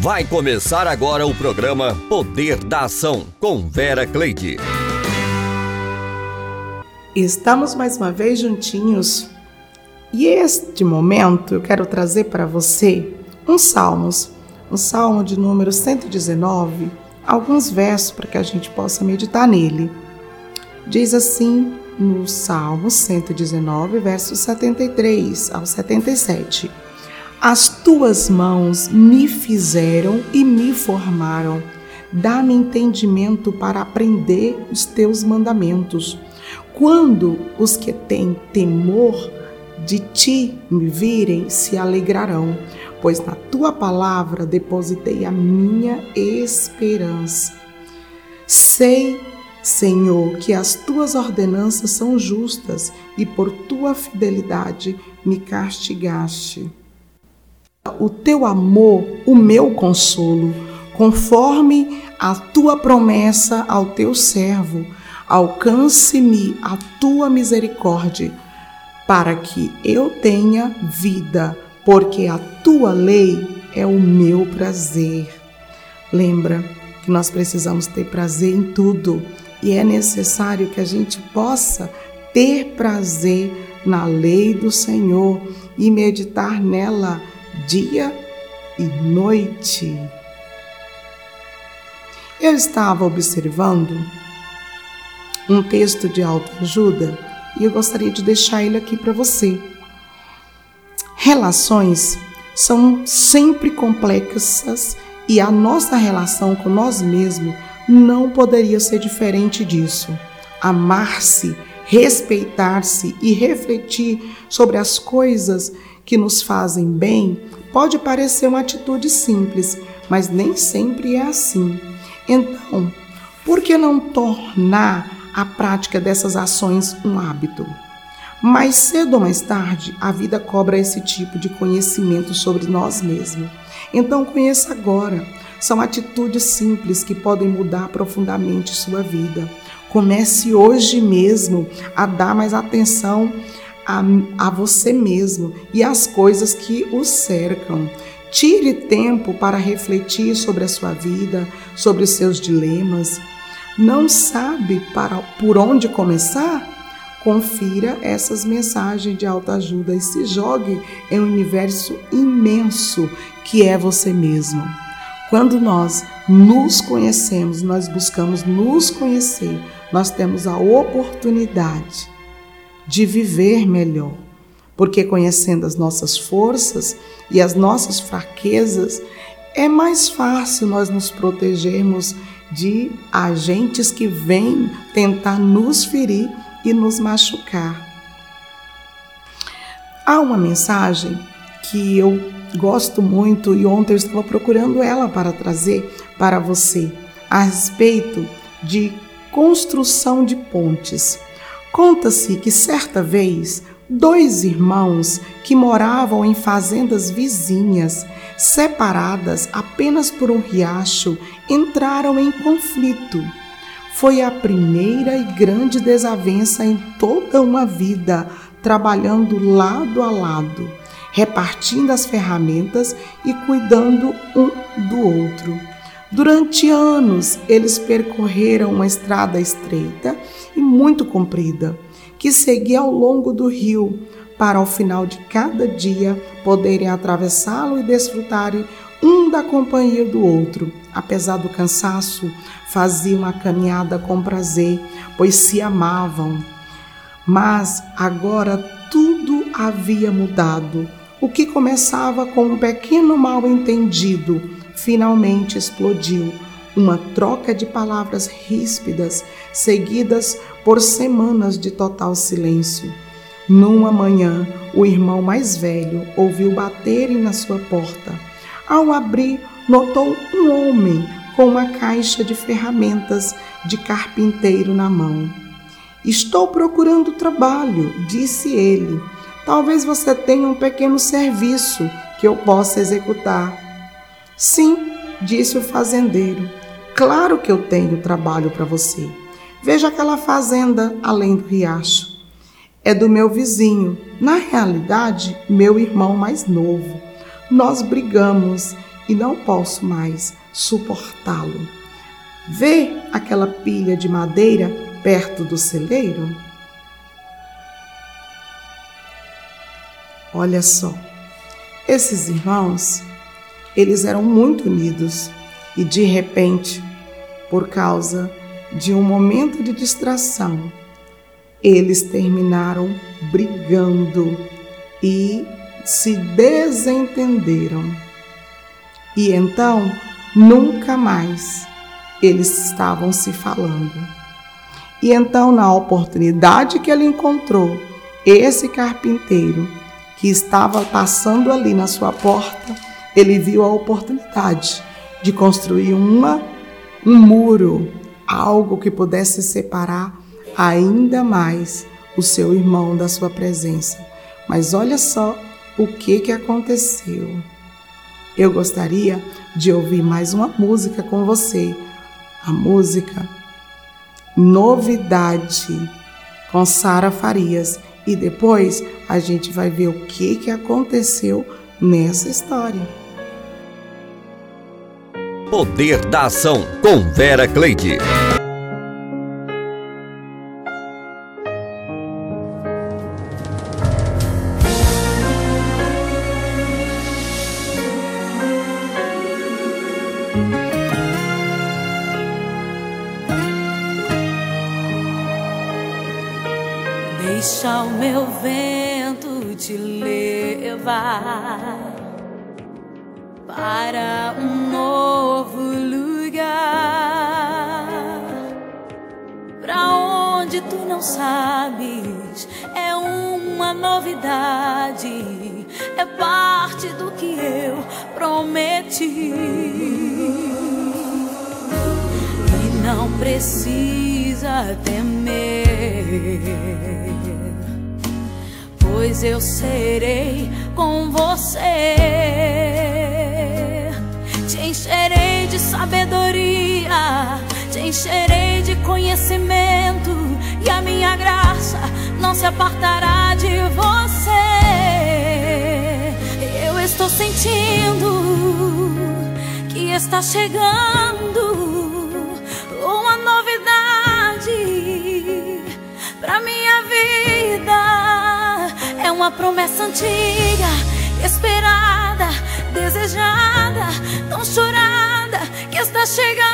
Vai começar agora o programa Poder da Ação com Vera Cleide. Estamos mais uma vez juntinhos e este momento eu quero trazer para você um Salmos, um Salmo de número 119, alguns versos para que a gente possa meditar nele. Diz assim no Salmo 119, versos 73 ao 77. As tuas mãos me fizeram e me formaram. Dá-me entendimento para aprender os teus mandamentos. Quando os que têm temor de ti me virem, se alegrarão, pois na tua palavra depositei a minha esperança. Sei, Senhor, que as tuas ordenanças são justas e por tua fidelidade me castigaste o teu amor, o meu consolo, conforme a tua promessa ao teu servo. Alcance-me a tua misericórdia, para que eu tenha vida, porque a tua lei é o meu prazer. Lembra que nós precisamos ter prazer em tudo e é necessário que a gente possa ter prazer na lei do Senhor e meditar nela dia e noite. Eu estava observando um texto de autoajuda e eu gostaria de deixar ele aqui para você. Relações são sempre complexas e a nossa relação com nós mesmos não poderia ser diferente disso. Amar-se, respeitar-se e refletir sobre as coisas que nos fazem bem pode parecer uma atitude simples, mas nem sempre é assim. Então, por que não tornar a prática dessas ações um hábito? Mais cedo ou mais tarde, a vida cobra esse tipo de conhecimento sobre nós mesmos. Então, conheça agora. São atitudes simples que podem mudar profundamente sua vida. Comece hoje mesmo a dar mais atenção a, a você mesmo e às coisas que o cercam. Tire tempo para refletir sobre a sua vida, sobre os seus dilemas. Não sabe para por onde começar? Confira essas mensagens de autoajuda e se jogue em um universo imenso que é você mesmo. Quando nós nos conhecemos, nós buscamos nos conhecer, nós temos a oportunidade de viver melhor, porque conhecendo as nossas forças e as nossas fraquezas, é mais fácil nós nos protegermos de agentes que vêm tentar nos ferir e nos machucar. Há uma mensagem que eu gosto muito e ontem eu estava procurando ela para trazer para você a respeito de construção de pontes. Conta-se que certa vez dois irmãos que moravam em fazendas vizinhas, separadas apenas por um riacho, entraram em conflito. Foi a primeira e grande desavença em toda uma vida, trabalhando lado a lado, repartindo as ferramentas e cuidando um do outro. Durante anos, eles percorreram uma estrada estreita e muito comprida, que seguia ao longo do rio, para ao final de cada dia poderem atravessá-lo e desfrutarem um da companhia do outro. Apesar do cansaço, faziam a caminhada com prazer, pois se amavam. Mas agora tudo havia mudado. O que começava com um pequeno mal-entendido finalmente explodiu uma troca de palavras ríspidas, seguidas por semanas de total silêncio. Numa manhã, o irmão mais velho ouviu baterem na sua porta. Ao abrir, notou um homem com uma caixa de ferramentas de carpinteiro na mão. Estou procurando trabalho, disse ele. Talvez você tenha um pequeno serviço que eu possa executar. Sim, disse o fazendeiro. Claro que eu tenho trabalho para você. Veja aquela fazenda além do riacho. É do meu vizinho, na realidade, meu irmão mais novo. Nós brigamos e não posso mais suportá-lo. Vê aquela pilha de madeira perto do celeiro? Olha só, esses irmãos, eles eram muito unidos e de repente, por causa de um momento de distração, eles terminaram brigando e se desentenderam. E então, nunca mais eles estavam se falando. E então, na oportunidade que ele encontrou, esse carpinteiro que estava passando ali na sua porta, ele viu a oportunidade de construir uma, um muro, algo que pudesse separar ainda mais o seu irmão da sua presença. Mas olha só o que, que aconteceu. Eu gostaria de ouvir mais uma música com você. A música Novidade com Sara Farias. E depois a gente vai ver o que, que aconteceu nessa história. Poder da Ação com Vera Cleide. Deixa o meu vento te levar para um novo lugar, para onde tu não sabes, é uma novidade, é parte do que eu prometi. E não precisa temer pois eu serei com você. De sabedoria, te encherei de conhecimento, e a minha graça não se apartará de você. Eu estou sentindo que está chegando uma novidade pra minha vida. É uma promessa antiga, esperada, desejada, tão chorada está chegando.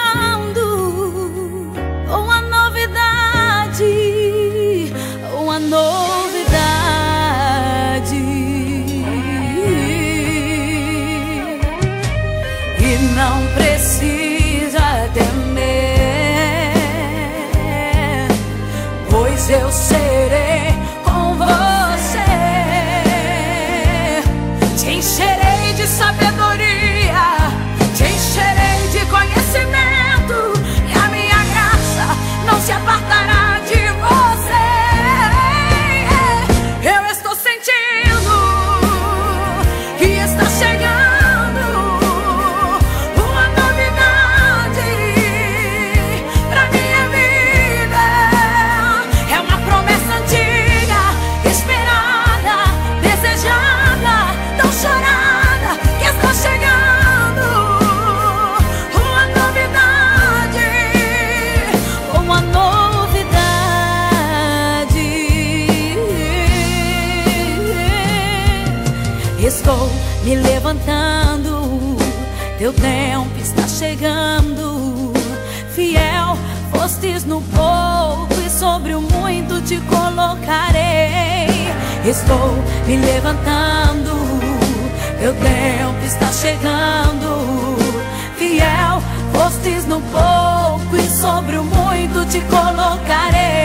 Sobre o muito te colocarei.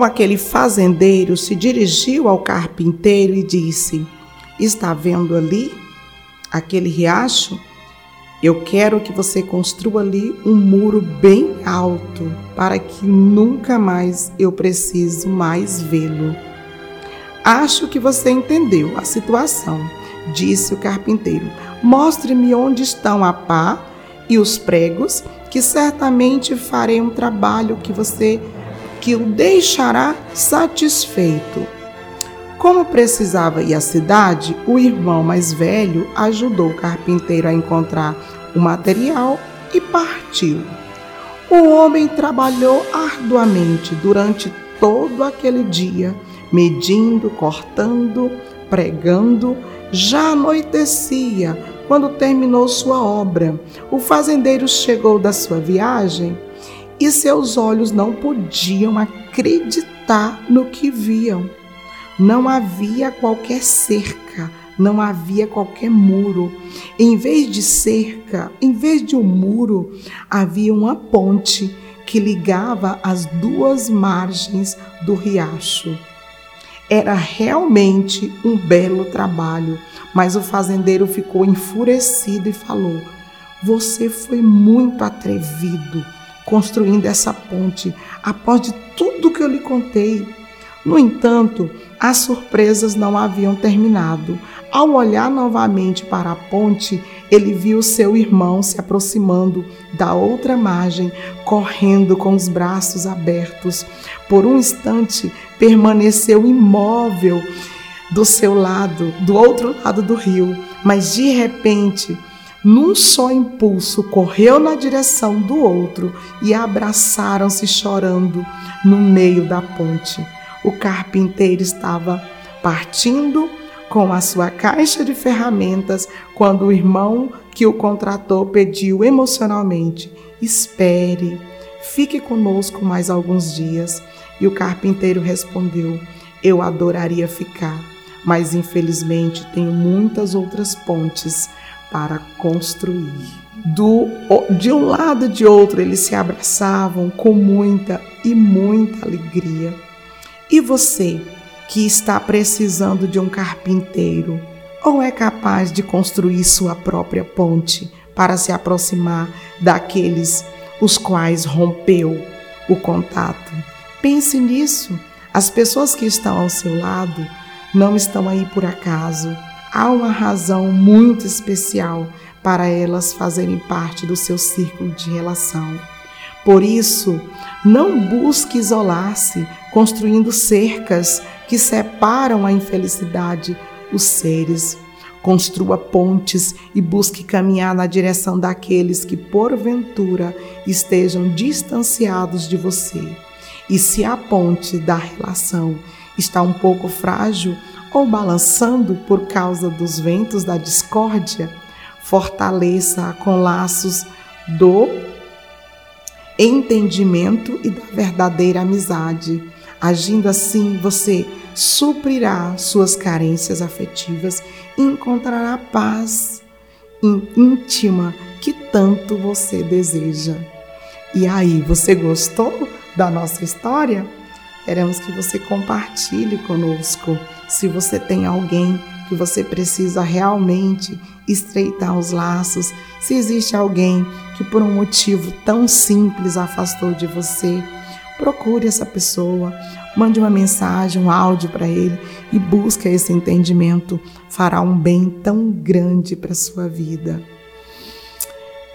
Então aquele fazendeiro se dirigiu ao carpinteiro e disse: Está vendo ali aquele riacho? Eu quero que você construa ali um muro bem alto para que nunca mais eu preciso mais vê-lo. Acho que você entendeu a situação, disse o carpinteiro. Mostre-me onde estão a pá e os pregos, que certamente farei um trabalho que você que o deixará satisfeito. Como precisava ir à cidade, o irmão mais velho ajudou o carpinteiro a encontrar o material e partiu. O homem trabalhou arduamente durante todo aquele dia, medindo, cortando, pregando. Já anoitecia quando terminou sua obra. O fazendeiro chegou da sua viagem e seus olhos não podiam acreditar no que viam. Não havia qualquer cerca, não havia qualquer muro. Em vez de cerca, em vez de um muro, havia uma ponte que ligava as duas margens do riacho. Era realmente um belo trabalho, mas o fazendeiro ficou enfurecido e falou: Você foi muito atrevido construindo essa ponte após de tudo que eu lhe contei. No entanto, as surpresas não haviam terminado. Ao olhar novamente para a ponte, ele viu seu irmão se aproximando da outra margem, correndo com os braços abertos. Por um instante, permaneceu imóvel do seu lado, do outro lado do rio, mas de repente, num só impulso, correu na direção do outro e abraçaram-se chorando no meio da ponte o carpinteiro estava partindo com a sua caixa de ferramentas quando o irmão que o contratou pediu emocionalmente: Espere, fique conosco mais alguns dias. E o carpinteiro respondeu: Eu adoraria ficar, mas infelizmente tenho muitas outras pontes para construir. Do, de um lado de outro eles se abraçavam com muita e muita alegria. E você que está precisando de um carpinteiro ou é capaz de construir sua própria ponte para se aproximar daqueles os quais rompeu o contato? Pense nisso. As pessoas que estão ao seu lado não estão aí por acaso. Há uma razão muito especial para elas fazerem parte do seu círculo de relação. Por isso, não busque isolar-se construindo cercas que separam a infelicidade os seres. Construa pontes e busque caminhar na direção daqueles que, porventura, estejam distanciados de você. E se a ponte da relação está um pouco frágil ou balançando por causa dos ventos da discórdia, fortaleça-a com laços do entendimento e da verdadeira amizade. Agindo assim, você suprirá suas carências afetivas e encontrará a paz íntima que tanto você deseja. E aí, você gostou da nossa história? Queremos que você compartilhe conosco. Se você tem alguém que você precisa realmente estreitar os laços, se existe alguém que por um motivo tão simples afastou de você, procure essa pessoa, mande uma mensagem, um áudio para ele e busque esse entendimento. Fará um bem tão grande para sua vida.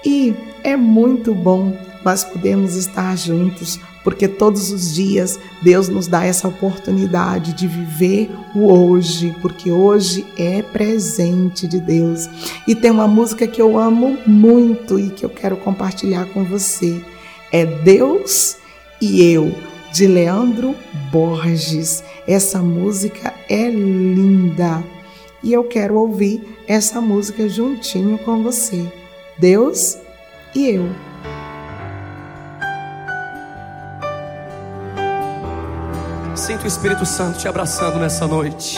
E é muito bom nós podermos estar juntos, porque todos os dias Deus nos dá essa oportunidade de viver o hoje, porque hoje é presente de Deus. E tem uma música que eu amo muito e que eu quero compartilhar com você. É Deus e Eu, de Leandro Borges. Essa música é linda e eu quero ouvir essa música juntinho com você. Deus e eu. Sinto o Espírito Santo te abraçando nessa noite.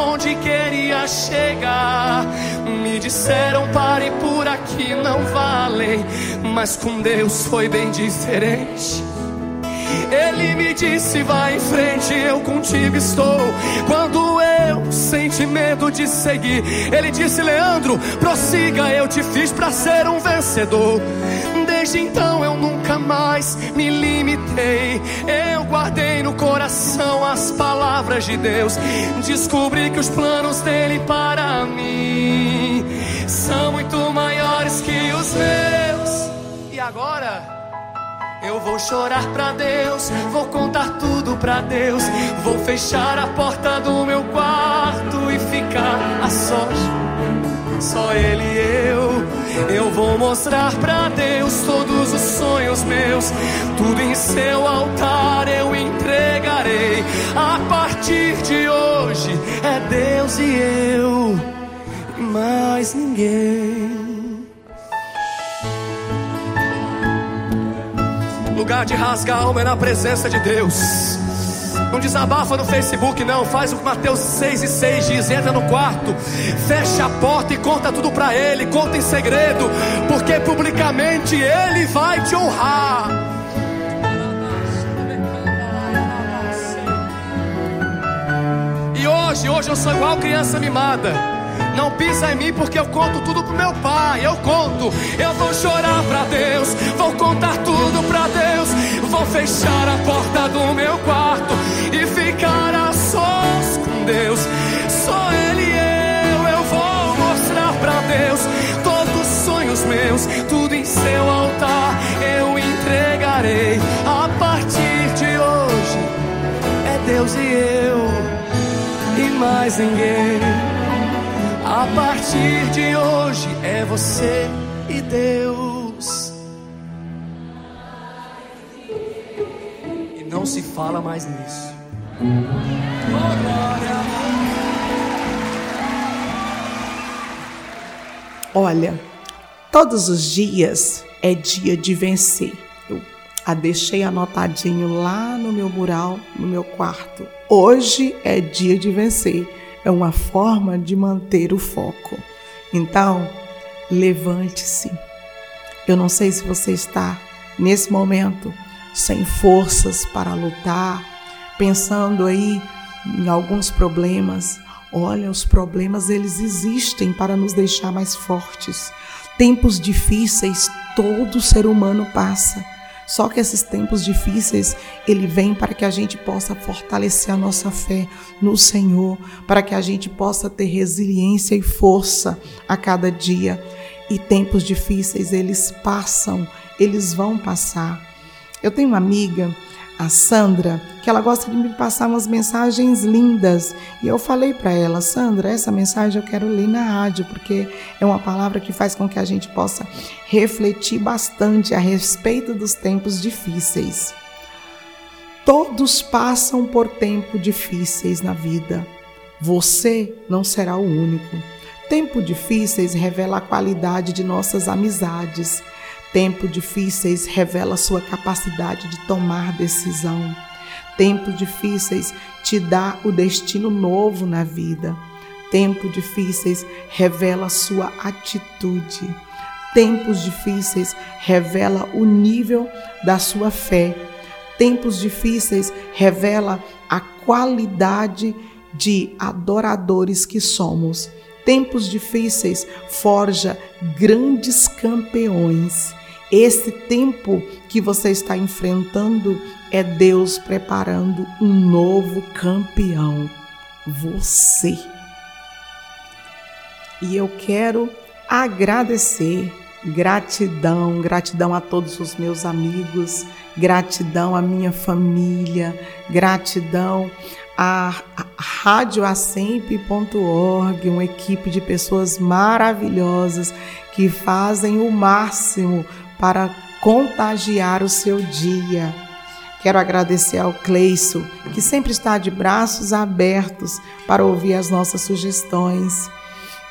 onde queria chegar, me disseram pare por aqui, não vale. Mas com Deus foi bem diferente. Ele me disse: vai em frente, eu contigo estou. Quando eu senti medo de seguir, ele disse: Leandro, prossiga, eu te fiz para ser um vencedor. Desde então eu nunca mais me limitei. Eu guardei no coração as palavras de Deus. Descobri que os planos dele para mim são muito maiores que os meus. E agora? Eu vou chorar pra Deus, vou contar tudo pra Deus. Vou fechar a porta do meu quarto e ficar a sós. Só Ele e eu. Eu vou mostrar pra Deus todos os sonhos meus. Tudo em seu altar eu entregarei. A partir de hoje é Deus e eu, mais ninguém. Lugar de rasgar alma é na presença de Deus. Não desabafa no Facebook, não. Faz o que Mateus 6 e 6 diz: entra no quarto, fecha a porta e conta tudo para Ele. Conta em segredo, porque publicamente Ele vai te honrar. E hoje, hoje eu sou igual criança mimada. Não pisa em mim porque eu conto tudo pro meu pai. Eu conto, eu vou chorar pra Deus, vou contar tudo pra Deus. Vou fechar a porta do meu quarto e ficar a sós com Deus. Só Ele e eu, eu vou mostrar pra Deus todos os sonhos meus, tudo em seu altar eu entregarei. A partir de hoje é Deus e eu e mais ninguém. A partir de hoje é você e Deus. E não se fala mais nisso. Olha, todos os dias é dia de vencer. Eu a deixei anotadinho lá no meu mural, no meu quarto. Hoje é dia de vencer é uma forma de manter o foco. Então, levante-se. Eu não sei se você está nesse momento sem forças para lutar, pensando aí em alguns problemas. Olha, os problemas eles existem para nos deixar mais fortes. Tempos difíceis todo ser humano passa. Só que esses tempos difíceis, ele vem para que a gente possa fortalecer a nossa fé no Senhor, para que a gente possa ter resiliência e força a cada dia. E tempos difíceis, eles passam, eles vão passar. Eu tenho uma amiga a Sandra, que ela gosta de me passar umas mensagens lindas. E eu falei para ela, Sandra, essa mensagem eu quero ler na rádio, porque é uma palavra que faz com que a gente possa refletir bastante a respeito dos tempos difíceis. Todos passam por tempos difíceis na vida. Você não será o único. Tempos difíceis revela a qualidade de nossas amizades Tempos difíceis revela sua capacidade de tomar decisão. Tempos difíceis te dá o destino novo na vida. Tempos difíceis revela sua atitude. Tempos difíceis revela o nível da sua fé. Tempos difíceis revela a qualidade de adoradores que somos. Tempos difíceis forja grandes campeões Esse tempo que você está enfrentando é Deus preparando um novo campeão, você. E eu quero agradecer, gratidão, gratidão a todos os meus amigos, gratidão à minha família, gratidão à radioacemp.org, uma equipe de pessoas maravilhosas que fazem o máximo para contagiar o seu dia. Quero agradecer ao Cleiso, que sempre está de braços abertos para ouvir as nossas sugestões.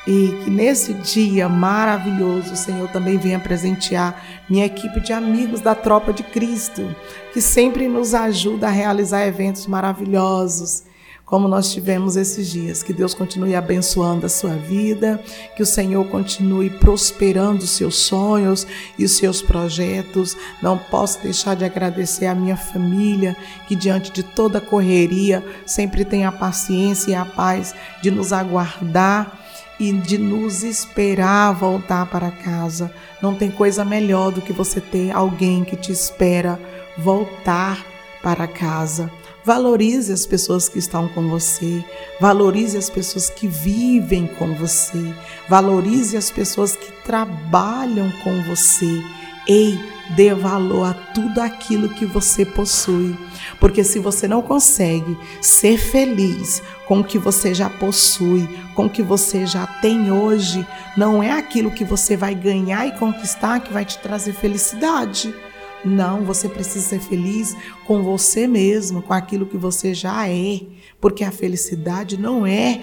E que nesse dia maravilhoso o Senhor também venha presentear minha equipe de amigos da Tropa de Cristo, que sempre nos ajuda a realizar eventos maravilhosos como nós tivemos esses dias. Que Deus continue abençoando a sua vida, que o Senhor continue prosperando os seus sonhos e os seus projetos. Não posso deixar de agradecer a minha família, que diante de toda correria sempre tem a paciência e a paz de nos aguardar e de nos esperar voltar para casa. Não tem coisa melhor do que você ter alguém que te espera voltar para casa. Valorize as pessoas que estão com você, valorize as pessoas que vivem com você, valorize as pessoas que trabalham com você. Ei, dê valor a tudo aquilo que você possui, porque se você não consegue ser feliz com o que você já possui, com o que você já tem hoje, não é aquilo que você vai ganhar e conquistar que vai te trazer felicidade. Não, você precisa ser feliz com você mesmo, com aquilo que você já é, porque a felicidade não é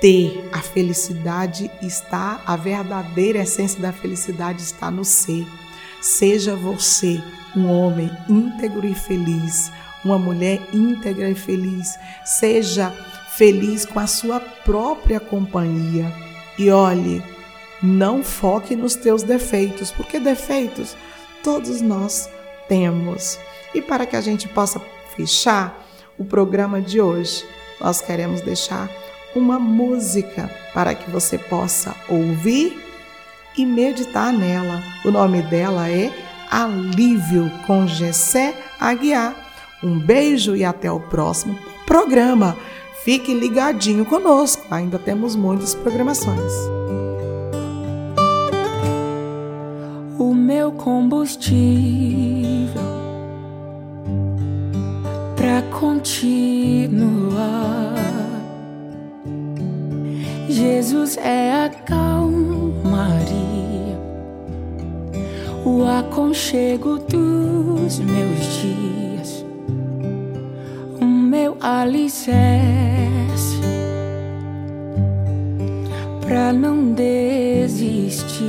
ter, a felicidade está, a verdadeira essência da felicidade está no ser. Seja você um homem íntegro e feliz, uma mulher íntegra e feliz. Seja feliz com a sua própria companhia. E olhe, não foque nos teus defeitos, porque defeitos todos nós temos. E para que a gente possa fechar o programa de hoje, nós queremos deixar uma música para que você possa ouvir e meditar nela. O nome dela é Alívio com Gessé Aguiar. Um beijo e até o próximo programa. Fique ligadinho conosco, ainda temos muitas programações. Meu combustível para continuar. Jesus é a calmaria, o aconchego dos meus dias, o meu alicerce para não desistir.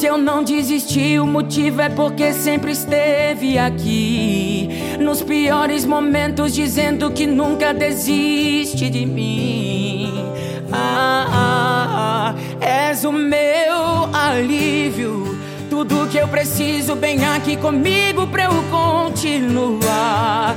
Se eu não desisti, o motivo é porque sempre esteve aqui. Nos piores momentos, dizendo que nunca desiste de mim. Ah, ah, ah, és o meu alívio. Tudo que eu preciso, bem aqui comigo pra eu continuar.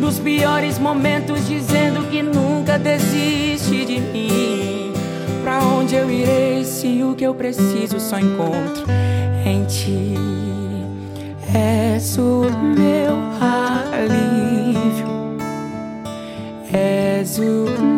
Nos piores momentos, dizendo que nunca desiste de mim. Pra onde eu irei se o que eu preciso só encontro em ti? És o meu alívio, és o meu